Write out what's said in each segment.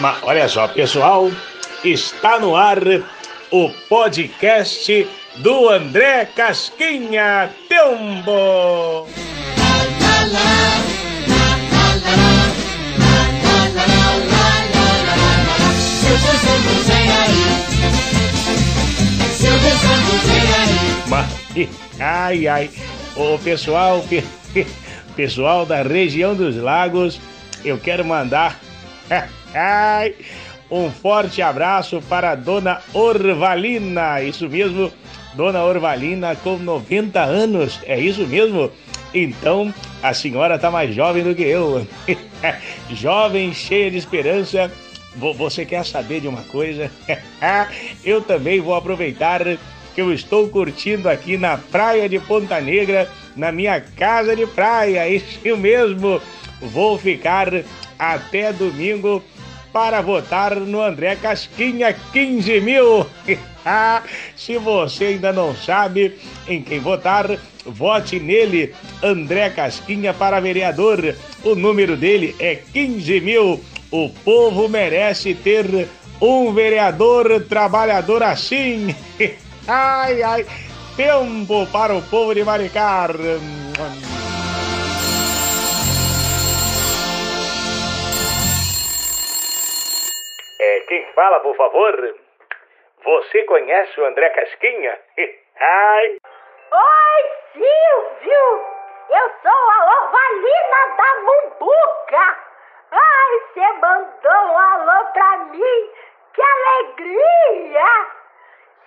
Mas olha só, pessoal, está no ar o podcast do André Casquinha Tembo. Ai, ai, o pessoal, pessoal da região dos lagos, eu quero mandar um forte abraço para dona Orvalina. Isso mesmo, dona Orvalina com 90 anos. É isso mesmo? Então, a senhora está mais jovem do que eu. jovem, cheia de esperança. Você quer saber de uma coisa? eu também vou aproveitar que eu estou curtindo aqui na praia de Ponta Negra, na minha casa de praia. Isso mesmo. Vou ficar até domingo para votar no André Casquinha 15 mil. Se você ainda não sabe em quem votar, vote nele, André Casquinha para vereador. O número dele é 15 mil. O povo merece ter um vereador trabalhador assim. Ai, ai, tempo para o povo de Maricar. Quem fala, por favor? Você conhece o André Casquinha? Ai! Oi, Silvio! Eu sou a Orvalina da Mumbuca! Ai, você mandou um alô pra mim! Que alegria!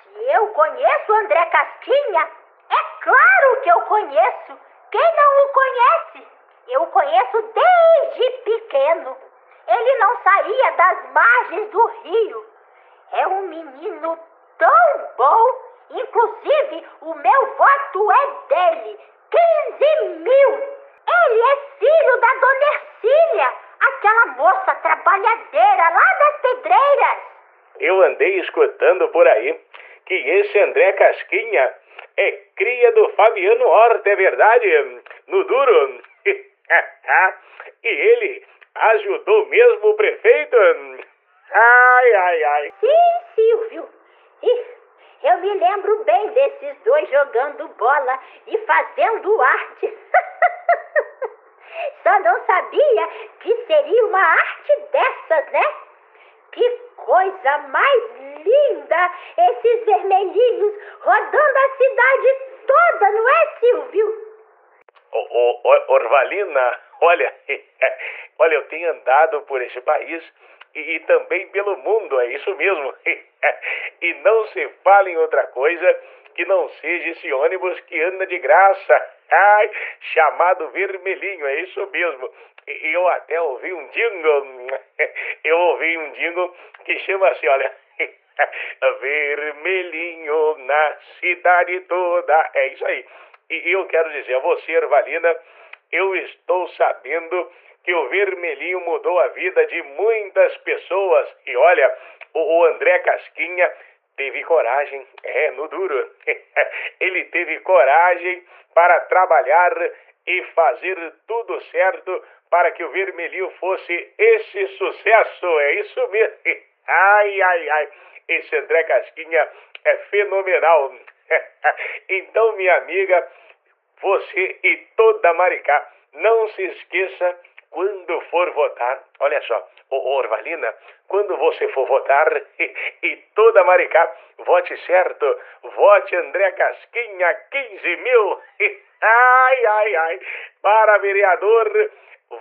Se eu conheço o André Casquinha, é claro que eu conheço! Quem não o conhece? Eu o conheço desde pequeno. Ele não saía das margens do rio. É um menino tão bom. Inclusive, o meu voto é dele. 15 mil. Ele é filho da dona Ercília, aquela moça trabalhadeira lá das pedreiras. Eu andei escutando por aí que esse André Casquinha é cria do Fabiano Horta, é verdade? No duro. e ele Ajudou mesmo o prefeito? Ai, ai, ai. Sim, Silvio. eu me lembro bem desses dois jogando bola e fazendo arte. Só não sabia que seria uma arte dessas, né? Que coisa mais linda! Esses vermelhinhos rodando a cidade toda, não é, Silvio? Ô, ô, Orvalina, olha, olha, eu tenho andado por esse país e, também pelo mundo, é isso mesmo. e não se fala em outra coisa que não seja esse ônibus que anda de graça. Ai, chamado vermelhinho, é isso mesmo. E eu até ouvi um jingle, eu ouvi um jingle que chama assim, olha, vermelhinho na cidade toda. É isso aí. E eu quero dizer a você, Ervalina, eu estou sabendo que o vermelhinho mudou a vida de muitas pessoas. E olha, o André Casquinha teve coragem, é, no duro. Ele teve coragem para trabalhar e fazer tudo certo para que o vermelhinho fosse esse sucesso. É isso mesmo. Ai, ai, ai. Esse André Casquinha é fenomenal. então, minha amiga, você e toda Maricá, não se esqueça quando for votar, olha só, ô Orvalina, quando você for votar e, e toda Maricá, vote certo, vote André Casquinha 15 mil, ai, ai, ai, para vereador,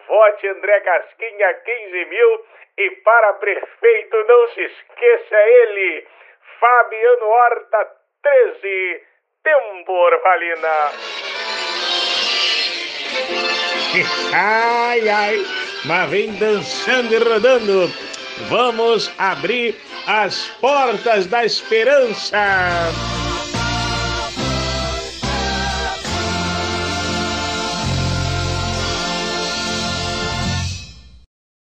vote André Casquinha 15 mil. E para prefeito, não se esqueça ele, Fabiano Horta 13, Tempo Orvalina. Ai, ai, mas vem dançando e rodando. Vamos abrir as portas da esperança.